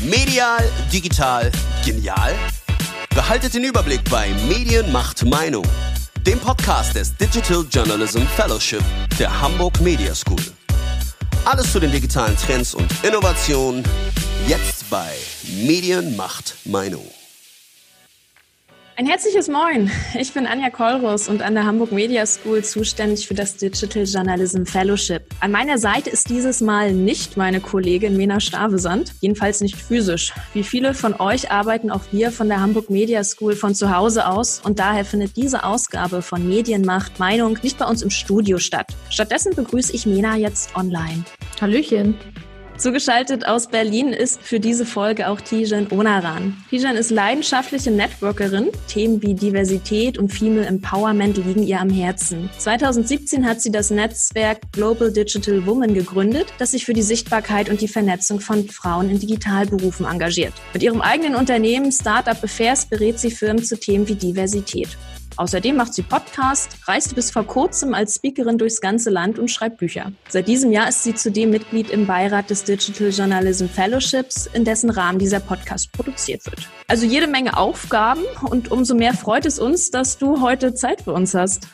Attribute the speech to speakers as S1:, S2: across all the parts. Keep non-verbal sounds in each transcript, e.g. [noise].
S1: Medial, digital, genial? Behaltet den Überblick bei Medien macht Meinung, dem Podcast des Digital Journalism Fellowship der Hamburg Media School. Alles zu den digitalen Trends und Innovationen jetzt bei Medien macht Meinung.
S2: Ein herzliches Moin. Ich bin Anja Kolrus und an der Hamburg Media School zuständig für das Digital Journalism Fellowship. An meiner Seite ist dieses Mal nicht meine Kollegin Mena Stavesand, jedenfalls nicht physisch. Wie viele von euch arbeiten auch wir von der Hamburg Media School von zu Hause aus und daher findet diese Ausgabe von Medienmacht Meinung nicht bei uns im Studio statt. Stattdessen begrüße ich Mena jetzt online.
S3: Hallöchen.
S2: Zugeschaltet aus Berlin ist für diese Folge auch Tijan Onaran. Tijan ist leidenschaftliche Networkerin. Themen wie Diversität und Female Empowerment liegen ihr am Herzen. 2017 hat sie das Netzwerk Global Digital Woman gegründet, das sich für die Sichtbarkeit und die Vernetzung von Frauen in Digitalberufen engagiert. Mit ihrem eigenen Unternehmen Startup Affairs berät sie Firmen zu Themen wie Diversität. Außerdem macht sie Podcast, reiste bis vor kurzem als Speakerin durchs ganze Land und schreibt Bücher. Seit diesem Jahr ist sie zudem Mitglied im Beirat des Digital Journalism Fellowships, in dessen Rahmen dieser Podcast produziert wird. Also jede Menge Aufgaben und umso mehr freut es uns, dass du heute Zeit für uns hast.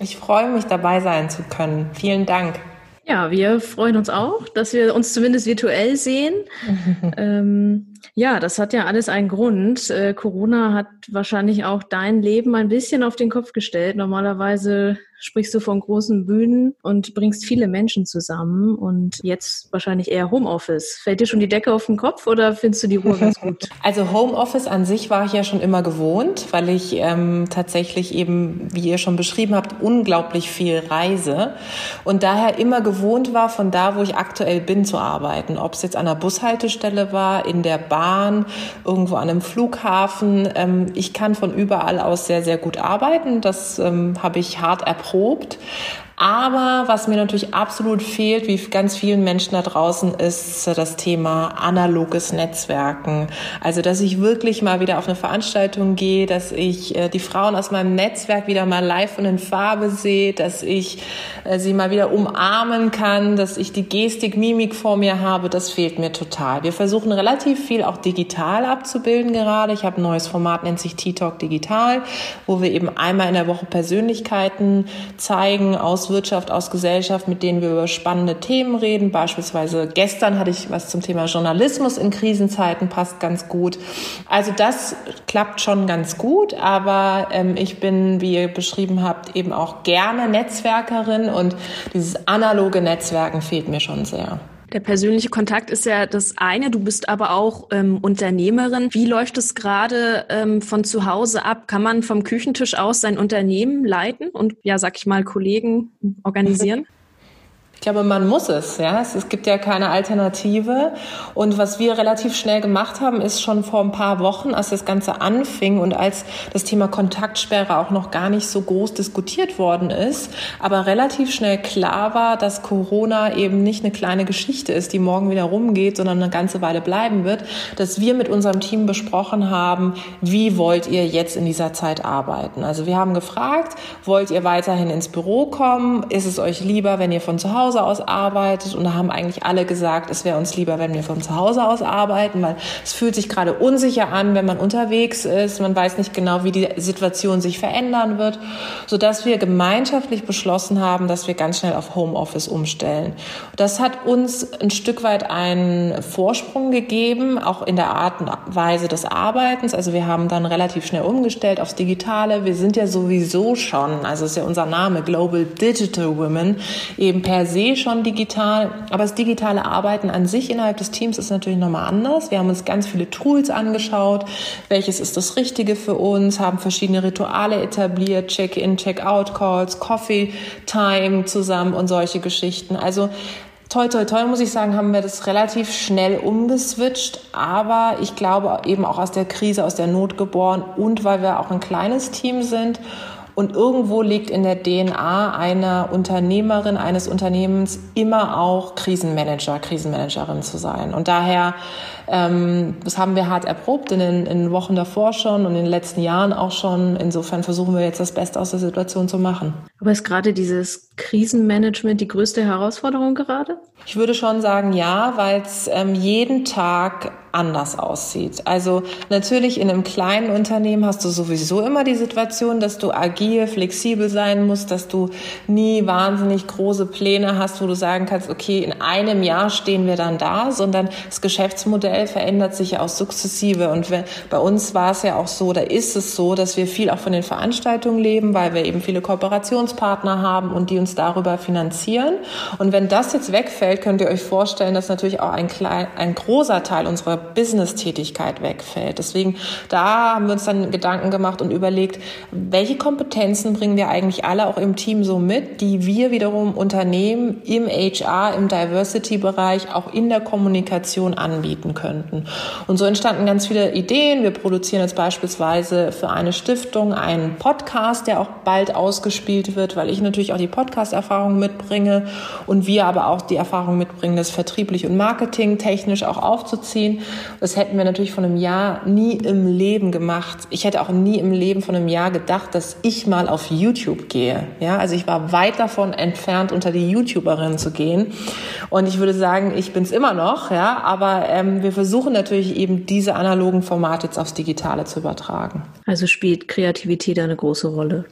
S4: Ich freue mich, dabei sein zu können. Vielen Dank.
S3: Ja, wir freuen uns auch, dass wir uns zumindest virtuell sehen. [laughs] ähm, ja, das hat ja alles einen Grund. Äh, Corona hat wahrscheinlich auch dein Leben ein bisschen auf den Kopf gestellt. Normalerweise sprichst du von großen Bühnen und bringst viele Menschen zusammen und jetzt wahrscheinlich eher Homeoffice. Fällt dir schon die Decke auf den Kopf oder findest du die Ruhe ganz gut? [laughs]
S4: Also Homeoffice an sich war ich ja schon immer gewohnt, weil ich ähm, tatsächlich eben, wie ihr schon beschrieben habt, unglaublich viel reise und daher immer gewohnt war, von da, wo ich aktuell bin, zu arbeiten. Ob es jetzt an der Bushaltestelle war, in der Bahn, irgendwo an einem Flughafen. Ähm, ich kann von überall aus sehr, sehr gut arbeiten. Das ähm, habe ich hart erprobt erprobt. Aber was mir natürlich absolut fehlt, wie ganz vielen Menschen da draußen, ist das Thema analoges Netzwerken. Also, dass ich wirklich mal wieder auf eine Veranstaltung gehe, dass ich äh, die Frauen aus meinem Netzwerk wieder mal live und in Farbe sehe, dass ich äh, sie mal wieder umarmen kann, dass ich die Gestik, Mimik vor mir habe, das fehlt mir total. Wir versuchen relativ viel auch digital abzubilden gerade. Ich habe ein neues Format, nennt sich T-Talk Digital, wo wir eben einmal in der Woche Persönlichkeiten zeigen aus Wirtschaft, aus Gesellschaft, mit denen wir über spannende Themen reden. Beispielsweise gestern hatte ich was zum Thema Journalismus in Krisenzeiten, passt ganz gut. Also das klappt schon ganz gut, aber ähm, ich bin, wie ihr beschrieben habt, eben auch gerne Netzwerkerin und dieses analoge Netzwerken fehlt mir schon sehr.
S2: Der persönliche Kontakt ist ja das eine. Du bist aber auch ähm, Unternehmerin. Wie läuft es gerade ähm, von zu Hause ab? Kann man vom Küchentisch aus sein Unternehmen leiten und ja, sag ich mal, Kollegen organisieren? [laughs]
S4: glaube, man muss es. Ja, es, es, gibt ja keine Alternative. Und was wir relativ schnell gemacht haben, ist schon vor ein paar Wochen, als das Ganze anfing und als das Thema Kontaktsperre auch noch gar nicht so groß diskutiert worden ist, aber relativ schnell klar war, dass Corona eben nicht eine kleine Geschichte ist, die morgen wieder rumgeht, sondern eine ganze Weile bleiben wird, dass wir mit unserem Team besprochen haben, wie wollt ihr jetzt in dieser Zeit arbeiten? Also wir haben gefragt, wollt ihr weiterhin ins Büro kommen? Ist es euch lieber, wenn ihr von zu Hause Hause aus arbeitet. Und da haben eigentlich alle gesagt, es wäre uns lieber, wenn wir von zu Hause aus arbeiten, weil es fühlt sich gerade unsicher an, wenn man unterwegs ist. Man weiß nicht genau, wie die Situation sich verändern wird, sodass wir gemeinschaftlich beschlossen haben, dass wir ganz schnell auf Homeoffice umstellen. Das hat uns ein Stück weit einen Vorsprung gegeben, auch in der Art und Weise des Arbeitens. Also wir haben dann relativ schnell umgestellt aufs Digitale. Wir sind ja sowieso schon, also ist ja unser Name, Global Digital Women, eben per se eh schon digital, aber das digitale Arbeiten an sich innerhalb des Teams ist natürlich nochmal anders. Wir haben uns ganz viele Tools angeschaut, welches ist das Richtige für uns, haben verschiedene Rituale etabliert, Check-in, Check-out-Calls, Coffee-Time zusammen und solche Geschichten. Also Toi, toi, toi, muss ich sagen, haben wir das relativ schnell umgeswitcht. Aber ich glaube eben auch aus der Krise, aus der Not geboren und weil wir auch ein kleines Team sind und irgendwo liegt in der DNA einer Unternehmerin, eines Unternehmens immer auch Krisenmanager, Krisenmanagerin zu sein. Und daher, ähm, das haben wir hart erprobt in den, in Wochen davor schon und in den letzten Jahren auch schon. Insofern versuchen wir jetzt das Beste aus der Situation zu machen.
S3: Aber ist gerade dieses Krisenmanagement die größte Herausforderung gerade?
S4: Ich würde schon sagen, ja, weil es ähm, jeden Tag anders aussieht. Also natürlich in einem kleinen Unternehmen hast du sowieso immer die Situation, dass du agil, flexibel sein musst, dass du nie wahnsinnig große Pläne hast, wo du sagen kannst, okay, in einem Jahr stehen wir dann da, sondern das Geschäftsmodell verändert sich ja auch sukzessive. Und wenn, bei uns war es ja auch so, da ist es so, dass wir viel auch von den Veranstaltungen leben, weil wir eben viele Kooperationspartner haben und die uns darüber finanzieren. Und wenn das jetzt wegfällt, könnt ihr euch vorstellen, dass natürlich auch ein, klein, ein großer Teil unserer Business-Tätigkeit wegfällt. Deswegen, da haben wir uns dann Gedanken gemacht und überlegt, welche Kompetenzen bringen wir eigentlich alle auch im Team so mit, die wir wiederum Unternehmen im HR, im Diversity-Bereich, auch in der Kommunikation anbieten könnten. Und so entstanden ganz viele Ideen. Wir produzieren jetzt beispielsweise für eine Stiftung einen Podcast, der auch bald ausgespielt wird, weil ich natürlich auch die Podcast-Erfahrung mitbringe und wir aber auch die Erfahrung mitbringen, das vertrieblich und marketingtechnisch auch aufzuziehen. Das hätten wir natürlich von einem Jahr nie im Leben gemacht. Ich hätte auch nie im Leben von einem Jahr gedacht, dass ich mal auf YouTube gehe. Ja, also ich war weit davon entfernt, unter die YouTuberin zu gehen. Und ich würde sagen, ich bin es immer noch. Ja, aber ähm, wir versuchen natürlich eben diese analogen Formate jetzt aufs Digitale zu übertragen.
S3: Also spielt Kreativität eine große Rolle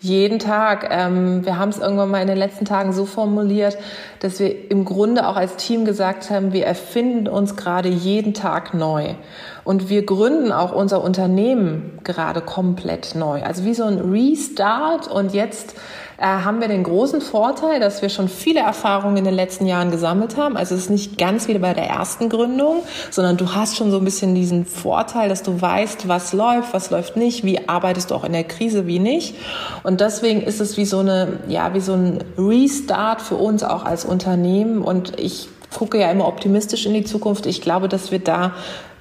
S4: jeden Tag. Ähm, wir haben es irgendwann mal in den letzten Tagen so formuliert, dass wir im Grunde auch als Team gesagt haben, wir erfinden uns gerade jeden Tag neu. Und wir gründen auch unser Unternehmen gerade komplett neu. Also wie so ein Restart und jetzt äh, haben wir den großen Vorteil, dass wir schon viele Erfahrungen in den letzten Jahren gesammelt haben. Also es ist nicht ganz wie bei der ersten Gründung, sondern du hast schon so ein bisschen diesen Vorteil, dass du weißt, was läuft, was läuft nicht, wie arbeitest du auch in der Krise, wie nicht. Und deswegen ist es wie so eine, ja, wie so ein Restart für uns auch als Unternehmen. Und ich gucke ja immer optimistisch in die Zukunft. Ich glaube, dass wir da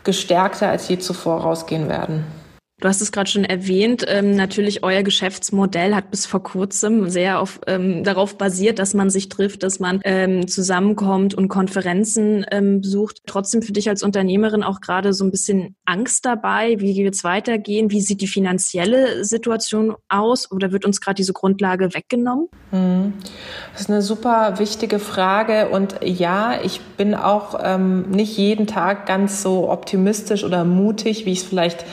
S4: gestärkter als je zuvor rausgehen werden.
S2: Du hast es gerade schon erwähnt. Ähm, natürlich, euer Geschäftsmodell hat bis vor kurzem sehr auf, ähm, darauf basiert, dass man sich trifft, dass man ähm, zusammenkommt und Konferenzen ähm, besucht. Trotzdem für dich als Unternehmerin auch gerade so ein bisschen Angst dabei. Wie wird es weitergehen? Wie sieht die finanzielle Situation aus? Oder wird uns gerade diese Grundlage weggenommen?
S4: Hm. Das ist eine super wichtige Frage. Und ja, ich bin auch ähm, nicht jeden Tag ganz so optimistisch oder mutig, wie ich es vielleicht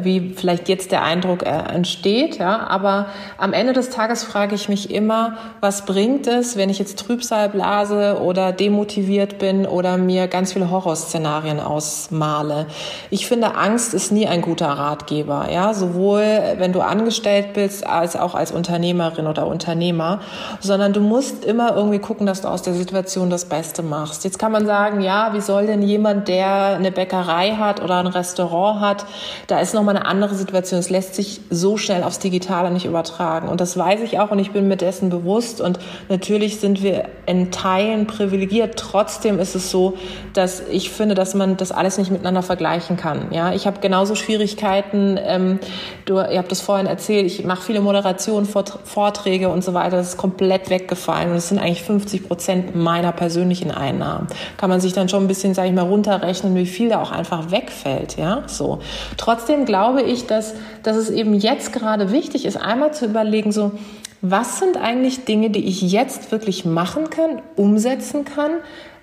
S4: wie vielleicht jetzt der Eindruck äh, entsteht. Ja, aber am Ende des Tages frage ich mich immer, was bringt es, wenn ich jetzt Trübsal blase oder demotiviert bin oder mir ganz viele Horrorszenarien ausmale. Ich finde, Angst ist nie ein guter Ratgeber. Ja, sowohl wenn du angestellt bist als auch als Unternehmerin oder Unternehmer, sondern du musst immer irgendwie gucken, dass du aus der Situation das Beste machst. Jetzt kann man sagen, ja, wie soll denn jemand, der eine Bäckerei hat oder ein Restaurant hat, da ist noch nochmal eine andere Situation. Es lässt sich so schnell aufs Digitale nicht übertragen. Und das weiß ich auch und ich bin mir dessen bewusst. Und natürlich sind wir in Teilen privilegiert. Trotzdem ist es so, dass ich finde, dass man das alles nicht miteinander vergleichen kann. Ja, ich habe genauso Schwierigkeiten. Ähm, du, ihr habt das vorhin erzählt. Ich mache viele Moderationen, Vorträge und so weiter. Das ist komplett weggefallen. Und es sind eigentlich 50 Prozent meiner persönlichen Einnahmen. Kann man sich dann schon ein bisschen, sage ich mal, runterrechnen, wie viel da auch einfach wegfällt. Ja, so. Trotzdem glaube ich, dass, dass es eben jetzt gerade wichtig ist, einmal zu überlegen, so, was sind eigentlich Dinge, die ich jetzt wirklich machen kann, umsetzen kann?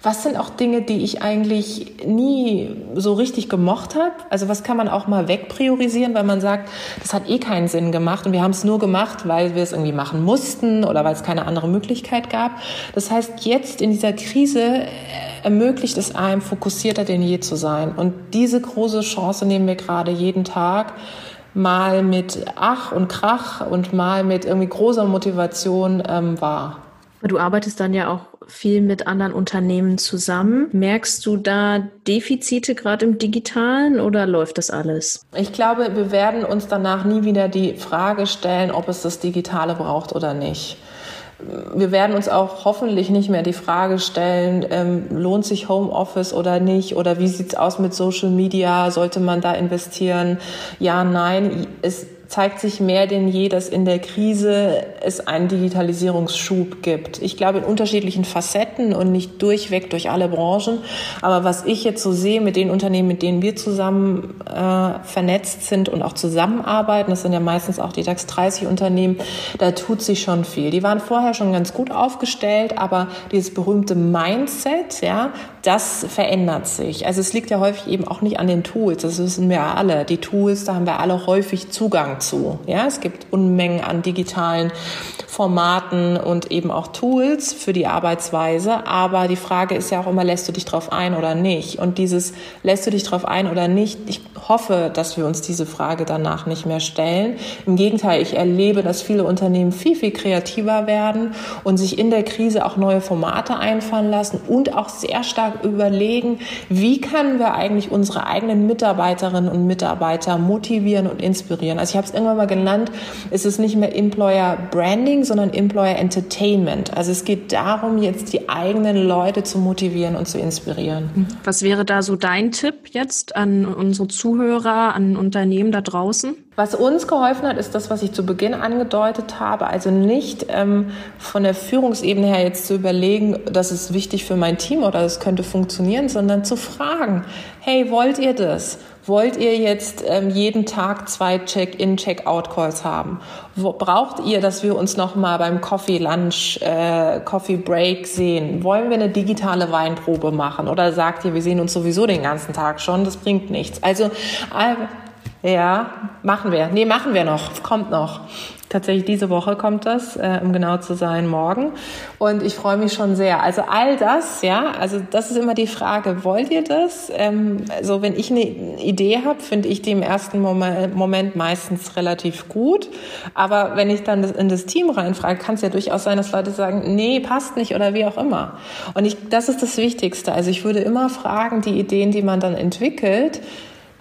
S4: Was sind auch Dinge, die ich eigentlich nie so richtig gemocht habe? Also was kann man auch mal wegpriorisieren, weil man sagt, das hat eh keinen Sinn gemacht und wir haben es nur gemacht, weil wir es irgendwie machen mussten oder weil es keine andere Möglichkeit gab. Das heißt, jetzt in dieser Krise ermöglicht es einem, fokussierter denn je zu sein. Und diese große Chance nehmen wir gerade jeden Tag mal mit Ach und Krach und mal mit irgendwie großer Motivation ähm, wahr.
S3: Du arbeitest dann ja auch viel mit anderen Unternehmen zusammen. Merkst du da Defizite gerade im digitalen oder läuft das alles?
S4: Ich glaube, wir werden uns danach nie wieder die Frage stellen, ob es das Digitale braucht oder nicht wir werden uns auch hoffentlich nicht mehr die Frage stellen, ähm, lohnt sich Homeoffice oder nicht? Oder wie sieht's aus mit Social Media? Sollte man da investieren? Ja, nein. Es zeigt sich mehr denn je, dass in der Krise es einen Digitalisierungsschub gibt. Ich glaube in unterschiedlichen Facetten und nicht durchweg durch alle Branchen. Aber was ich jetzt so sehe mit den Unternehmen, mit denen wir zusammen äh, vernetzt sind und auch zusammenarbeiten, das sind ja meistens auch die DAX 30 Unternehmen, da tut sich schon viel. Die waren vorher schon ganz gut aufgestellt, aber dieses berühmte Mindset, ja, das verändert sich. Also es liegt ja häufig eben auch nicht an den Tools, das wissen wir alle. Die Tools, da haben wir alle häufig Zugang zu. Ja, es gibt Unmengen an digitalen Formaten und eben auch Tools für die Arbeitsweise. Aber die Frage ist ja auch immer, lässt du dich drauf ein oder nicht? Und dieses, lässt du dich drauf ein oder nicht? Ich hoffe, dass wir uns diese Frage danach nicht mehr stellen. Im Gegenteil, ich erlebe, dass viele Unternehmen viel, viel kreativer werden und sich in der Krise auch neue Formate einfallen lassen und auch sehr stark überlegen, wie können wir eigentlich unsere eigenen Mitarbeiterinnen und Mitarbeiter motivieren und inspirieren. Also ich habe es irgendwann mal genannt, es ist nicht mehr Employer Branding, sondern Employer Entertainment. Also es geht darum, jetzt die eigenen Leute zu motivieren und zu inspirieren.
S2: Was wäre da so dein Tipp jetzt an unsere Zuhörer, an Unternehmen da draußen?
S4: Was uns geholfen hat, ist das, was ich zu Beginn angedeutet habe. Also nicht ähm, von der Führungsebene her jetzt zu überlegen, das ist wichtig für mein Team oder das könnte funktionieren, sondern zu fragen, hey, wollt ihr das? Wollt ihr jetzt ähm, jeden Tag zwei Check-in, Check-out-Calls haben? Wo, braucht ihr, dass wir uns noch mal beim Coffee Lunch, äh, Coffee Break sehen? Wollen wir eine digitale Weinprobe machen? Oder sagt ihr, wir sehen uns sowieso den ganzen Tag schon? Das bringt nichts. Also äh, ja, machen wir. Nee, machen wir noch. Kommt noch. Tatsächlich diese Woche kommt das, äh, um genau zu sein, morgen. Und ich freue mich schon sehr. Also all das, ja, also das ist immer die Frage, wollt ihr das? Ähm, also wenn ich eine Idee habe, finde ich die im ersten Moment meistens relativ gut. Aber wenn ich dann in das Team reinfrage, kann es ja durchaus sein, dass Leute sagen, nee, passt nicht oder wie auch immer. Und ich, das ist das Wichtigste. Also ich würde immer fragen, die Ideen, die man dann entwickelt,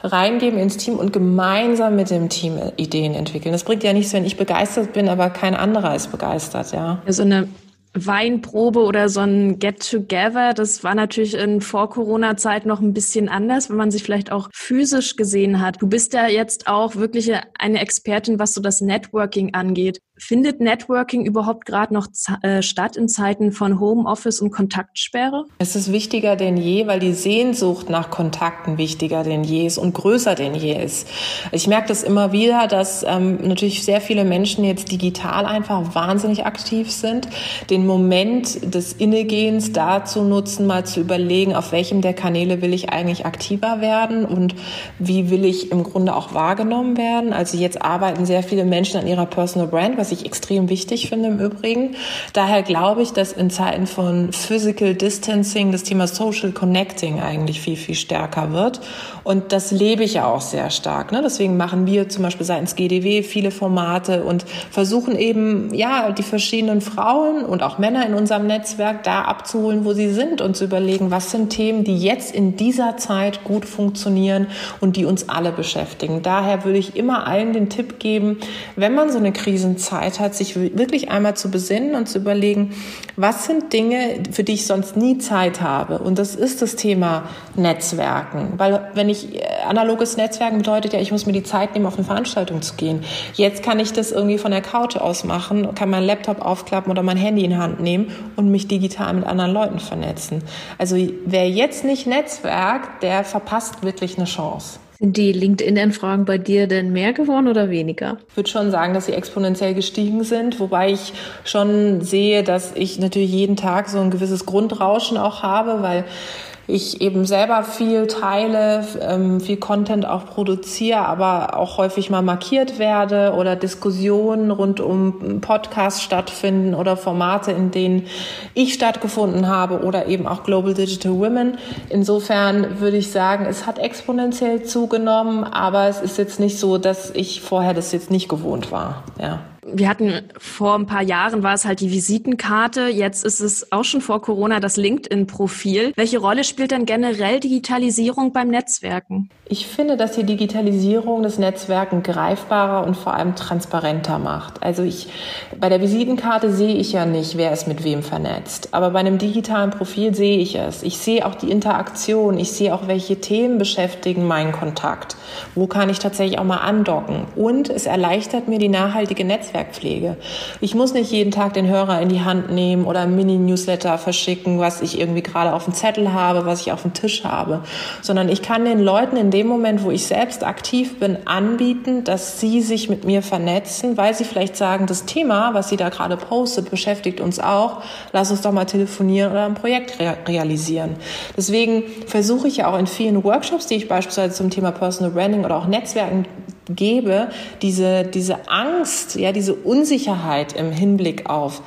S4: reingeben ins Team und gemeinsam mit dem Team Ideen entwickeln. Das bringt ja nichts, wenn ich begeistert bin, aber kein anderer ist begeistert, ja.
S2: So eine Weinprobe oder so ein Get-Together, das war natürlich in Vor-Corona-Zeit noch ein bisschen anders, wenn man sich vielleicht auch physisch gesehen hat. Du bist ja jetzt auch wirklich eine Expertin, was so das Networking angeht. Findet Networking überhaupt gerade noch äh, statt in Zeiten von Homeoffice und Kontaktsperre?
S4: Es ist wichtiger denn je, weil die Sehnsucht nach Kontakten wichtiger denn je ist und größer denn je ist. Ich merke das immer wieder, dass ähm, natürlich sehr viele Menschen jetzt digital einfach wahnsinnig aktiv sind, den Moment des Innegehens dazu nutzen, mal zu überlegen, auf welchem der Kanäle will ich eigentlich aktiver werden und wie will ich im Grunde auch wahrgenommen werden. Also jetzt arbeiten sehr viele Menschen an ihrer Personal Brand, was was ich extrem wichtig finde im Übrigen. Daher glaube ich, dass in Zeiten von Physical Distancing das Thema Social Connecting eigentlich viel, viel stärker wird. Und das lebe ich ja auch sehr stark. Ne? Deswegen machen wir zum Beispiel seitens GDW viele Formate und versuchen eben, ja, die verschiedenen Frauen und auch Männer in unserem Netzwerk da abzuholen, wo sie sind und zu überlegen, was sind Themen, die jetzt in dieser Zeit gut funktionieren und die uns alle beschäftigen. Daher würde ich immer allen den Tipp geben, wenn man so eine Krisenzeit Zeit hat, sich wirklich einmal zu besinnen und zu überlegen, was sind Dinge, für die ich sonst nie Zeit habe. Und das ist das Thema Netzwerken. Weil wenn ich äh, analoges Netzwerken bedeutet ja, ich muss mir die Zeit nehmen, auf eine Veranstaltung zu gehen. Jetzt kann ich das irgendwie von der Couch aus machen, kann meinen Laptop aufklappen oder mein Handy in Hand nehmen und mich digital mit anderen Leuten vernetzen. Also wer jetzt nicht netzwerkt, der verpasst wirklich eine Chance.
S3: Sind die LinkedIn-Anfragen bei dir denn mehr geworden oder weniger?
S4: Ich würde schon sagen, dass sie exponentiell gestiegen sind, wobei ich schon sehe, dass ich natürlich jeden Tag so ein gewisses Grundrauschen auch habe, weil ich eben selber viel teile, ähm, viel Content auch produziere, aber auch häufig mal markiert werde oder Diskussionen rund um Podcasts stattfinden oder Formate, in denen ich stattgefunden habe oder eben auch Global Digital Women. Insofern würde ich sagen, es hat exponentiell zugenommen, aber es ist jetzt nicht so, dass ich vorher das jetzt nicht gewohnt war. Ja.
S2: Wir hatten vor ein paar Jahren war es halt die Visitenkarte, jetzt ist es auch schon vor Corona das LinkedIn-Profil. Welche Rolle spielt denn generell Digitalisierung beim Netzwerken?
S4: Ich finde, dass die Digitalisierung das Netzwerken greifbarer und vor allem transparenter macht. Also ich, bei der Visitenkarte sehe ich ja nicht, wer ist mit wem vernetzt. Aber bei einem digitalen Profil sehe ich es. Ich sehe auch die Interaktion. Ich sehe auch, welche Themen beschäftigen meinen Kontakt. Wo kann ich tatsächlich auch mal andocken? Und es erleichtert mir die nachhaltige Netzwerkpflege. Ich muss nicht jeden Tag den Hörer in die Hand nehmen oder ein Mini-Newsletter verschicken, was ich irgendwie gerade auf dem Zettel habe, was ich auf dem Tisch habe, sondern ich kann den Leuten in dem Moment, wo ich selbst aktiv bin, anbieten, dass sie sich mit mir vernetzen, weil sie vielleicht sagen, das Thema, was sie da gerade postet, beschäftigt uns auch. Lass uns doch mal telefonieren oder ein Projekt re realisieren. Deswegen versuche ich ja auch in vielen Workshops, die ich beispielsweise zum Thema Personal Branding oder auch Netzwerken gebe, diese, diese Angst, ja, diese Unsicherheit im Hinblick auf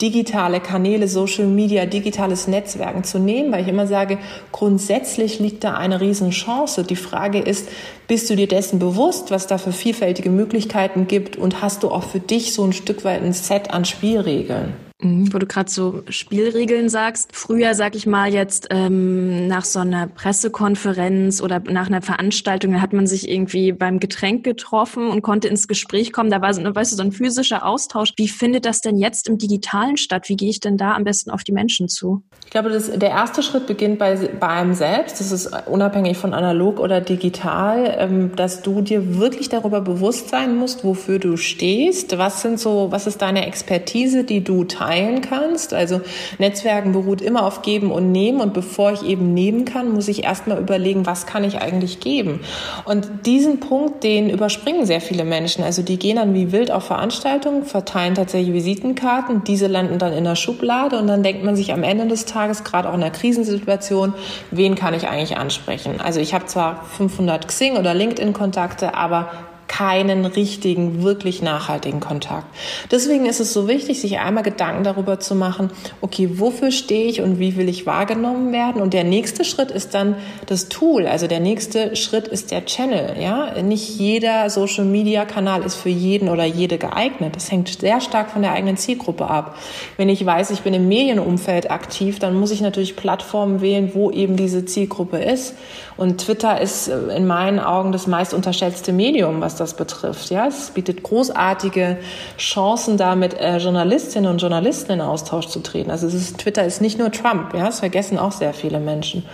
S4: digitale Kanäle, Social Media, digitales Netzwerken zu nehmen, weil ich immer sage, grundsätzlich liegt da eine Riesenchance. Die Frage ist, bist du dir dessen bewusst, was da für vielfältige Möglichkeiten gibt und hast du auch für dich so ein Stück weit ein Set an Spielregeln?
S2: Mhm, wo du gerade so Spielregeln sagst. Früher, sag ich mal jetzt, ähm, nach so einer Pressekonferenz oder nach einer Veranstaltung, da hat man sich irgendwie beim Getränk getroffen und konnte ins Gespräch kommen. Da war so, weißt du, so ein physischer Austausch. Wie findet das denn jetzt im Digitalen statt? Wie gehe ich denn da am besten auf die Menschen zu?
S4: Ich glaube, das, der erste Schritt beginnt bei, bei einem selbst. Das ist unabhängig von analog oder digital, ähm, dass du dir wirklich darüber bewusst sein musst, wofür du stehst. Was sind so, was ist deine Expertise, die du teilst? Teilen kannst. Also Netzwerken beruht immer auf Geben und Nehmen und bevor ich eben nehmen kann, muss ich erstmal überlegen, was kann ich eigentlich geben. Und diesen Punkt, den überspringen sehr viele Menschen. Also die gehen dann wie wild auf Veranstaltungen, verteilen tatsächlich Visitenkarten, diese landen dann in der Schublade und dann denkt man sich am Ende des Tages, gerade auch in einer Krisensituation, wen kann ich eigentlich ansprechen? Also ich habe zwar 500 Xing oder LinkedIn Kontakte, aber keinen richtigen, wirklich nachhaltigen Kontakt. Deswegen ist es so wichtig, sich einmal Gedanken darüber zu machen, okay, wofür stehe ich und wie will ich wahrgenommen werden? Und der nächste Schritt ist dann das Tool. Also der nächste Schritt ist der Channel. Ja, nicht jeder Social Media Kanal ist für jeden oder jede geeignet. Das hängt sehr stark von der eigenen Zielgruppe ab. Wenn ich weiß, ich bin im Medienumfeld aktiv, dann muss ich natürlich Plattformen wählen, wo eben diese Zielgruppe ist. Und Twitter ist in meinen Augen das meist unterschätzte Medium, was das betrifft. Ja, es bietet großartige Chancen, da mit äh, Journalistinnen und Journalisten in Austausch zu treten. Also ist, Twitter ist nicht nur Trump. Ja, das vergessen auch sehr viele Menschen.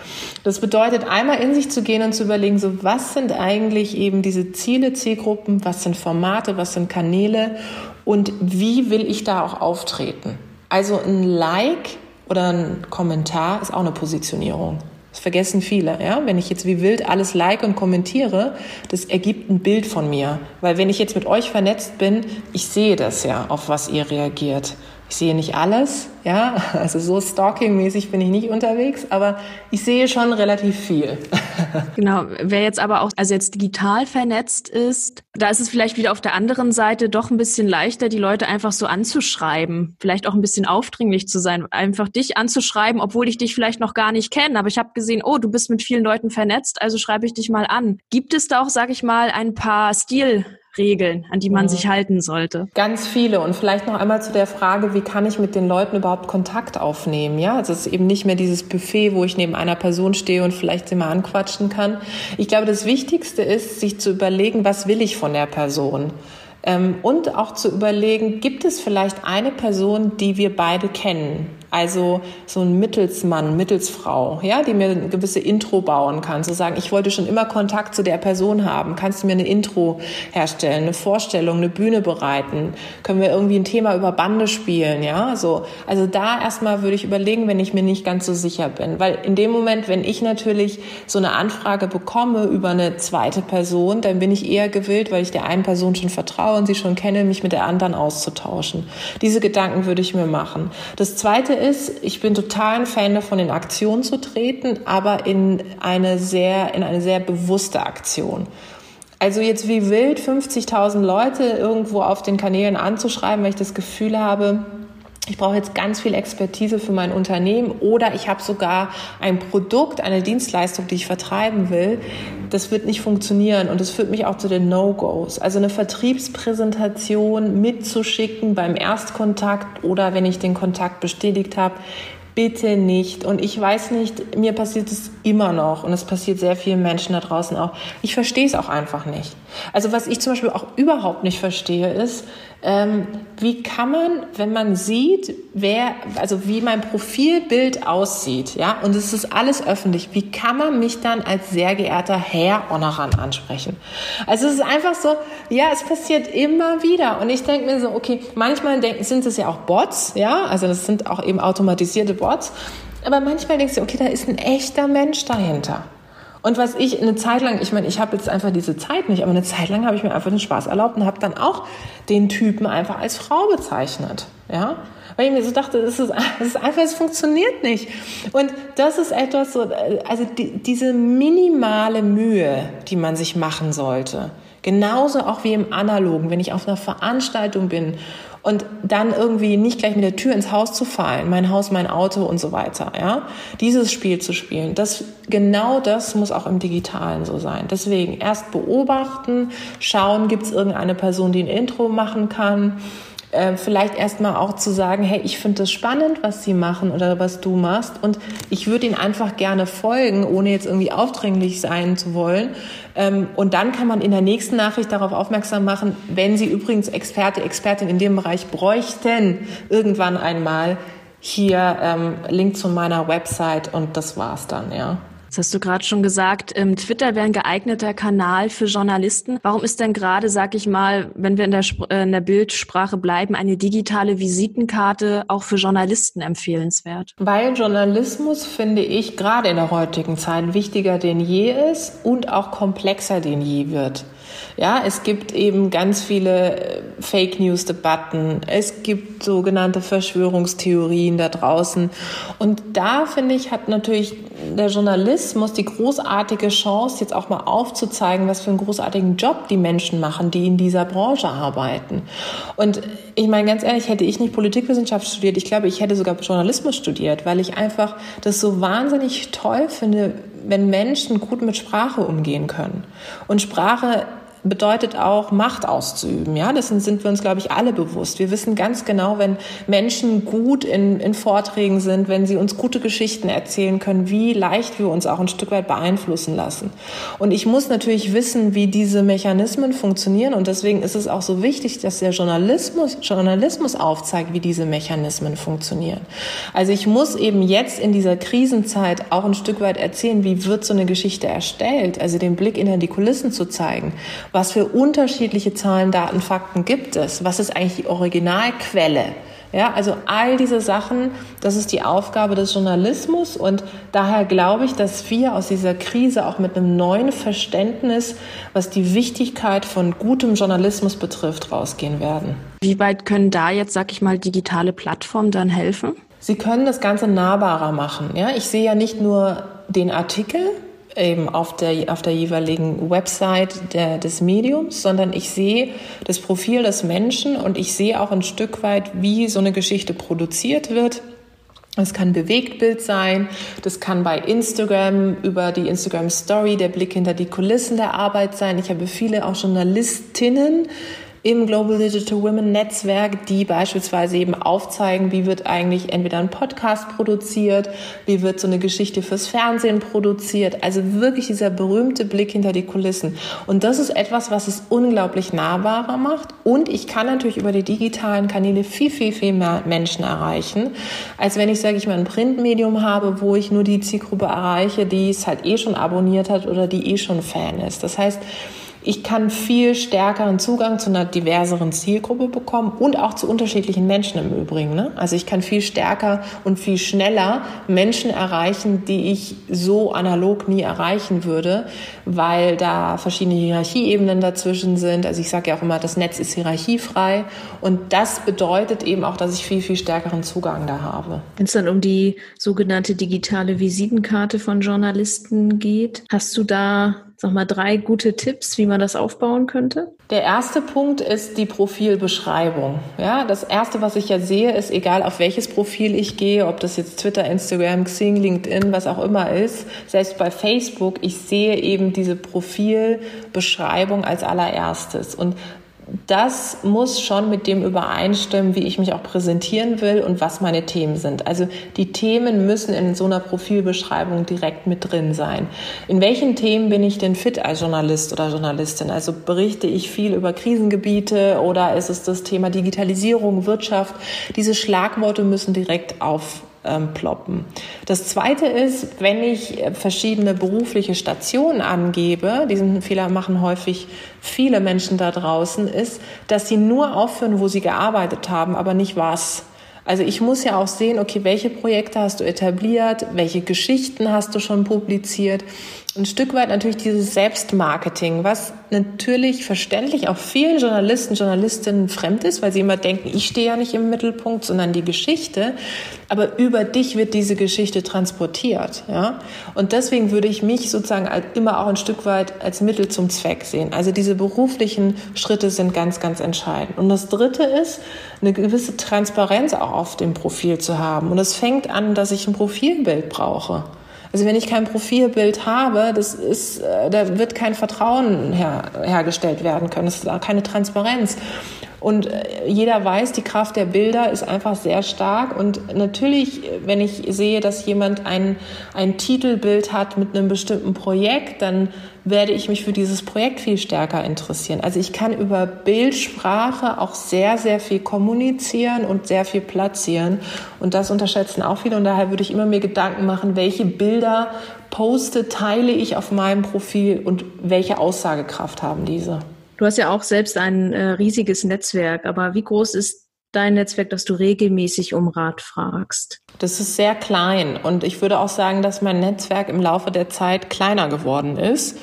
S4: Das bedeutet, einmal in sich zu gehen und zu überlegen, so was sind eigentlich eben diese Ziele, Zielgruppen, was sind Formate, was sind Kanäle und wie will ich da auch auftreten? Also ein Like oder ein Kommentar ist auch eine Positionierung. Das vergessen viele. Ja? Wenn ich jetzt wie wild alles like und kommentiere, das ergibt ein Bild von mir. Weil wenn ich jetzt mit euch vernetzt bin, ich sehe das ja, auf was ihr reagiert. Ich sehe nicht alles, ja, also so stalking-mäßig bin ich nicht unterwegs, aber ich sehe schon relativ viel. [laughs]
S2: Genau, wer jetzt aber auch, also jetzt digital vernetzt ist, da ist es vielleicht wieder auf der anderen Seite doch ein bisschen leichter, die Leute einfach so anzuschreiben, vielleicht auch ein bisschen aufdringlich zu sein, einfach dich anzuschreiben, obwohl ich dich vielleicht noch gar nicht kenne, aber ich habe gesehen, oh, du bist mit vielen Leuten vernetzt, also schreibe ich dich mal an. Gibt es da auch, sag ich mal, ein paar Stil Regeln, an die man mhm. sich halten sollte?
S4: Ganz viele. Und vielleicht noch einmal zu der Frage, wie kann ich mit den Leuten überhaupt Kontakt aufnehmen? Ja, also es ist eben nicht mehr dieses Buffet, wo ich neben einer Person stehe und vielleicht sie mal anquatschen kann. Ich glaube, das Wichtigste ist, sich zu überlegen, was will ich von der Person? Ähm, und auch zu überlegen, gibt es vielleicht eine Person, die wir beide kennen? Also so ein Mittelsmann, Mittelsfrau, ja, die mir eine gewisse Intro bauen kann. So sagen, ich wollte schon immer Kontakt zu der Person haben. Kannst du mir eine Intro herstellen, eine Vorstellung, eine Bühne bereiten? Können wir irgendwie ein Thema über Bande spielen, ja? So. Also da erstmal würde ich überlegen, wenn ich mir nicht ganz so sicher bin. Weil in dem Moment, wenn ich natürlich so eine Anfrage bekomme über eine zweite Person, dann bin ich eher gewillt, weil ich der einen Person schon vertraue und sie schon kenne, mich mit der anderen auszutauschen. Diese Gedanken würde ich mir machen. Das zweite ist, ich bin total ein Fan davon, in Aktion zu treten, aber in eine sehr, in eine sehr bewusste Aktion. Also jetzt wie wild 50.000 Leute irgendwo auf den Kanälen anzuschreiben, weil ich das Gefühl habe, ich brauche jetzt ganz viel Expertise für mein Unternehmen oder ich habe sogar ein Produkt, eine Dienstleistung, die ich vertreiben will, das wird nicht funktionieren und das führt mich auch zu den No-Gos. Also eine Vertriebspräsentation mitzuschicken beim Erstkontakt oder wenn ich den Kontakt bestätigt habe, bitte nicht. Und ich weiß nicht, mir passiert es immer noch und es passiert sehr vielen Menschen da draußen auch. Ich verstehe es auch einfach nicht. Also was ich zum Beispiel auch überhaupt nicht verstehe, ist, ähm, wie kann man, wenn man sieht, wer, also wie mein Profilbild aussieht, ja, und es ist alles öffentlich, wie kann man mich dann als sehr geehrter Herr Honoran ansprechen? Also es ist einfach so, ja, es passiert immer wieder und ich denke mir so, okay, manchmal denken, sind es ja auch Bots, ja, also das sind auch eben automatisierte Bots, aber manchmal denkst du, okay, da ist ein echter Mensch dahinter. Und was ich eine Zeit lang, ich meine, ich habe jetzt einfach diese Zeit nicht, aber eine Zeit lang habe ich mir einfach den Spaß erlaubt und habe dann auch den Typen einfach als Frau bezeichnet. Ja, weil ich mir so dachte, das ist, [laughs] ist einfach, es funktioniert nicht. Und das ist etwas so, also die, diese minimale Mühe, die man sich machen sollte. Genauso auch wie im Analogen, wenn ich auf einer Veranstaltung bin und dann irgendwie nicht gleich mit der Tür ins Haus zu fallen, mein Haus, mein Auto und so weiter, ja, dieses Spiel zu spielen, das, genau das muss auch im Digitalen so sein. Deswegen erst beobachten, schauen, gibt es irgendeine Person, die ein Intro machen kann, äh, vielleicht erstmal auch zu sagen, hey, ich finde das spannend, was Sie machen oder was du machst und ich würde Ihnen einfach gerne folgen, ohne jetzt irgendwie aufdringlich sein zu wollen. Ähm, und dann kann man in der nächsten Nachricht darauf aufmerksam machen, wenn Sie übrigens Experte, Expertin in dem Bereich bräuchten, irgendwann einmal hier ähm, Link zu meiner Website und das war's dann, ja.
S2: Das hast du gerade schon gesagt. Ähm, Twitter wäre ein geeigneter Kanal für Journalisten. Warum ist denn gerade, sag ich mal, wenn wir in der, äh, in der Bildsprache bleiben, eine digitale Visitenkarte auch für Journalisten empfehlenswert?
S4: Weil Journalismus, finde ich, gerade in der heutigen Zeit wichtiger denn je ist und auch komplexer denn je wird. Ja, es gibt eben ganz viele äh, Fake News Debatten. Es gibt sogenannte Verschwörungstheorien da draußen. Und da finde ich, hat natürlich der Journalismus die großartige Chance, jetzt auch mal aufzuzeigen, was für einen großartigen Job die Menschen machen, die in dieser Branche arbeiten. Und ich meine, ganz ehrlich, hätte ich nicht Politikwissenschaft studiert, ich glaube, ich hätte sogar Journalismus studiert, weil ich einfach das so wahnsinnig toll finde, wenn Menschen gut mit Sprache umgehen können. Und Sprache bedeutet auch, Macht auszuüben. Ja, dessen sind wir uns, glaube ich, alle bewusst. Wir wissen ganz genau, wenn Menschen gut in, in Vorträgen sind, wenn sie uns gute Geschichten erzählen können, wie leicht wir uns auch ein Stück weit beeinflussen lassen. Und ich muss natürlich wissen, wie diese Mechanismen funktionieren. Und deswegen ist es auch so wichtig, dass der Journalismus, Journalismus aufzeigt, wie diese Mechanismen funktionieren. Also ich muss eben jetzt in dieser Krisenzeit auch ein Stück weit erzählen, wie wird so eine Geschichte erstellt, also den Blick hinter die Kulissen zu zeigen was für unterschiedliche Zahlen, Daten, Fakten gibt es? Was ist eigentlich die Originalquelle? Ja, also all diese Sachen, das ist die Aufgabe des Journalismus und daher glaube ich, dass wir aus dieser Krise auch mit einem neuen Verständnis, was die Wichtigkeit von gutem Journalismus betrifft, rausgehen werden.
S2: Wie weit können da jetzt, sag ich mal, digitale Plattformen dann helfen?
S4: Sie können das Ganze nahbarer machen. Ja, ich sehe ja nicht nur den Artikel, eben auf der, auf der jeweiligen Website der, des Mediums, sondern ich sehe das Profil des Menschen und ich sehe auch ein Stück weit, wie so eine Geschichte produziert wird. Es kann Bewegtbild sein, das kann bei Instagram über die Instagram Story der Blick hinter die Kulissen der Arbeit sein. Ich habe viele auch Journalistinnen, im Global Digital Women Netzwerk, die beispielsweise eben aufzeigen, wie wird eigentlich entweder ein Podcast produziert, wie wird so eine Geschichte fürs Fernsehen produziert. Also wirklich dieser berühmte Blick hinter die Kulissen. Und das ist etwas, was es unglaublich nahbarer macht. Und ich kann natürlich über die digitalen Kanäle viel, viel, viel mehr Menschen erreichen, als wenn ich, sage ich mal, ein Printmedium habe, wo ich nur die Zielgruppe erreiche, die es halt eh schon abonniert hat oder die eh schon Fan ist. Das heißt, ich kann viel stärkeren Zugang zu einer diverseren Zielgruppe bekommen und auch zu unterschiedlichen Menschen im Übrigen. Ne? Also ich kann viel stärker und viel schneller Menschen erreichen, die ich so analog nie erreichen würde, weil da verschiedene Hierarchieebenen dazwischen sind. Also ich sage ja auch immer, das Netz ist hierarchiefrei und das bedeutet eben auch, dass ich viel, viel stärkeren Zugang da habe.
S3: Wenn es dann um die sogenannte digitale Visitenkarte von Journalisten geht, hast du da Nochmal drei gute Tipps, wie man das aufbauen könnte?
S4: Der erste Punkt ist die Profilbeschreibung. Ja, das erste, was ich ja sehe, ist egal auf welches Profil ich gehe, ob das jetzt Twitter, Instagram, Xing, LinkedIn, was auch immer ist, selbst bei Facebook, ich sehe eben diese Profilbeschreibung als allererstes. Und das muss schon mit dem übereinstimmen, wie ich mich auch präsentieren will und was meine Themen sind. Also die Themen müssen in so einer Profilbeschreibung direkt mit drin sein. In welchen Themen bin ich denn fit als Journalist oder Journalistin? Also berichte ich viel über Krisengebiete oder ist es das Thema Digitalisierung, Wirtschaft? Diese Schlagworte müssen direkt auf ähm, ploppen. Das Zweite ist, wenn ich äh, verschiedene berufliche Stationen angebe, diesen Fehler machen häufig viele Menschen da draußen, ist, dass sie nur aufführen, wo sie gearbeitet haben, aber nicht was. Also ich muss ja auch sehen, okay, welche Projekte hast du etabliert, welche Geschichten hast du schon publiziert. Ein Stück weit natürlich dieses Selbstmarketing, was natürlich verständlich auch vielen Journalisten, Journalistinnen fremd ist, weil sie immer denken, ich stehe ja nicht im Mittelpunkt, sondern die Geschichte. Aber über dich wird diese Geschichte transportiert, ja. Und deswegen würde ich mich sozusagen immer auch ein Stück weit als Mittel zum Zweck sehen. Also diese beruflichen Schritte sind ganz, ganz entscheidend. Und das dritte ist, eine gewisse Transparenz auch auf dem Profil zu haben. Und es fängt an, dass ich ein Profilbild brauche. Also wenn ich kein Profilbild habe, das ist, äh, da wird kein Vertrauen her, hergestellt werden können. Es ist keine Transparenz. Und äh, jeder weiß, die Kraft der Bilder ist einfach sehr stark. Und natürlich, wenn ich sehe, dass jemand ein, ein Titelbild hat mit einem bestimmten Projekt, dann werde ich mich für dieses Projekt viel stärker interessieren. Also ich kann über Bildsprache auch sehr, sehr viel kommunizieren und sehr viel platzieren. Und das unterschätzen auch viele. Und daher würde ich immer mir Gedanken machen, welche Bilder poste, teile ich auf meinem Profil und welche Aussagekraft haben diese.
S3: Du hast ja auch selbst ein äh, riesiges Netzwerk, aber wie groß ist dein Netzwerk, dass du regelmäßig um Rat fragst?
S4: Das ist sehr klein und ich würde auch sagen, dass mein Netzwerk im Laufe der Zeit kleiner geworden ist.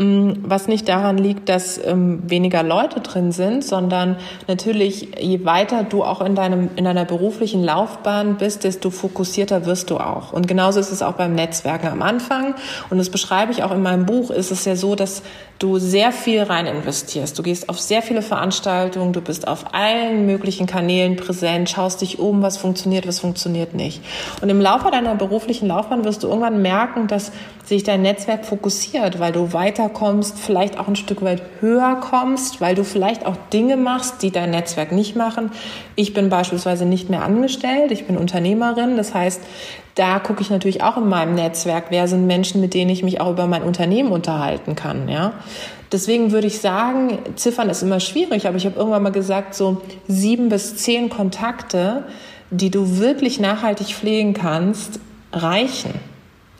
S4: Mm, was nicht daran liegt, dass ähm, weniger Leute drin sind, sondern natürlich, je weiter du auch in deinem, in deiner beruflichen Laufbahn bist, desto fokussierter wirst du auch. Und genauso ist es auch beim Netzwerken am Anfang. Und das beschreibe ich auch in meinem Buch, ist es ja so, dass du sehr viel rein investierst. Du gehst auf sehr viele Veranstaltungen, du bist auf allen möglichen Kanälen präsent, schaust dich um, was funktioniert, was funktioniert nicht. Und im Laufe deiner beruflichen Laufbahn wirst du irgendwann merken, dass sich dein Netzwerk fokussiert, weil du weiterkommst, vielleicht auch ein Stück weit höher kommst, weil du vielleicht auch Dinge machst, die dein Netzwerk nicht machen. Ich bin beispielsweise nicht mehr angestellt, ich bin Unternehmerin. Das heißt, da gucke ich natürlich auch in meinem Netzwerk, wer sind Menschen, mit denen ich mich auch über mein Unternehmen unterhalten kann, ja. Deswegen würde ich sagen, Ziffern ist immer schwierig, aber ich habe irgendwann mal gesagt, so sieben bis zehn Kontakte, die du wirklich nachhaltig pflegen kannst, reichen.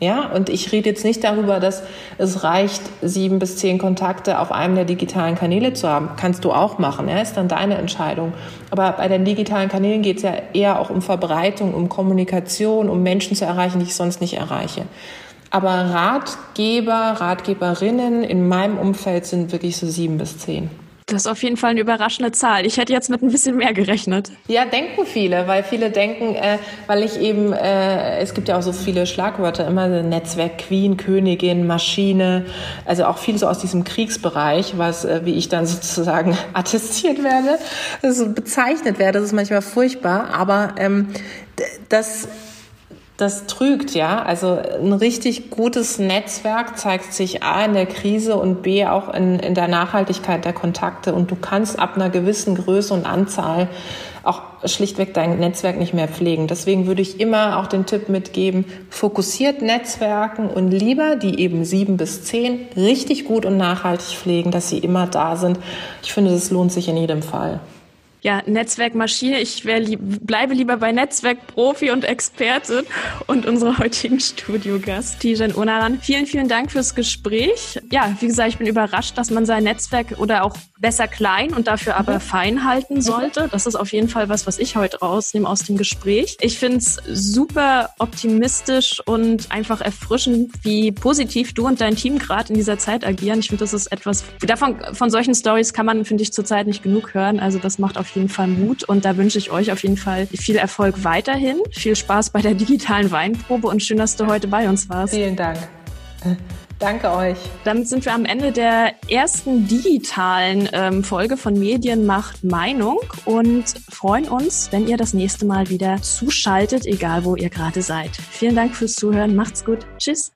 S4: Ja, und ich rede jetzt nicht darüber, dass es reicht, sieben bis zehn Kontakte auf einem der digitalen Kanäle zu haben. Kannst du auch machen, ja, ist dann deine Entscheidung. Aber bei den digitalen Kanälen geht es ja eher auch um Verbreitung, um Kommunikation, um Menschen zu erreichen, die ich sonst nicht erreiche. Aber Ratgeber, Ratgeberinnen in meinem Umfeld sind wirklich so sieben bis zehn.
S2: Das ist auf jeden Fall eine überraschende Zahl. Ich hätte jetzt mit ein bisschen mehr gerechnet.
S4: Ja, denken viele, weil viele denken, äh, weil ich eben, äh, es gibt ja auch so viele Schlagwörter, immer Netzwerk, Queen, Königin, Maschine, also auch viel so aus diesem Kriegsbereich, was, äh, wie ich dann [laughs] sozusagen attestiert werde, so bezeichnet werde. Das ist manchmal furchtbar, aber ähm, das das trügt, ja. Also ein richtig gutes Netzwerk zeigt sich A in der Krise und B auch in, in der Nachhaltigkeit der Kontakte. Und du kannst ab einer gewissen Größe und Anzahl auch schlichtweg dein Netzwerk nicht mehr pflegen. Deswegen würde ich immer auch den Tipp mitgeben, fokussiert Netzwerken und lieber die eben sieben bis zehn richtig gut und nachhaltig pflegen, dass sie immer da sind. Ich finde, das lohnt sich in jedem Fall
S2: ja, Netzwerkmaschine. Ich lieb, bleibe lieber bei Netzwerkprofi und Experte und unserer heutigen Studiogast, Tijen Onaran. Vielen, vielen Dank fürs Gespräch. Ja, wie gesagt, ich bin überrascht, dass man sein Netzwerk oder auch besser klein und dafür aber mhm. fein halten sollte. Das ist auf jeden Fall was, was ich heute rausnehme aus dem Gespräch. Ich finde es super optimistisch und einfach erfrischend, wie positiv du und dein Team gerade in dieser Zeit agieren. Ich finde, das ist etwas, davon, von solchen Stories kann man, finde ich, zurzeit nicht genug hören. Also das macht auf jeden Fall Mut und da wünsche ich euch auf jeden Fall viel Erfolg weiterhin. Viel Spaß bei der [laughs] digitalen Weinprobe und schön, dass du heute bei uns warst.
S4: Vielen Dank. Danke euch.
S2: Damit sind wir am Ende der ersten digitalen ähm, Folge von Medienmacht Meinung und freuen uns, wenn ihr das nächste Mal wieder zuschaltet, egal wo ihr gerade seid. Vielen Dank fürs Zuhören. Macht's gut. Tschüss.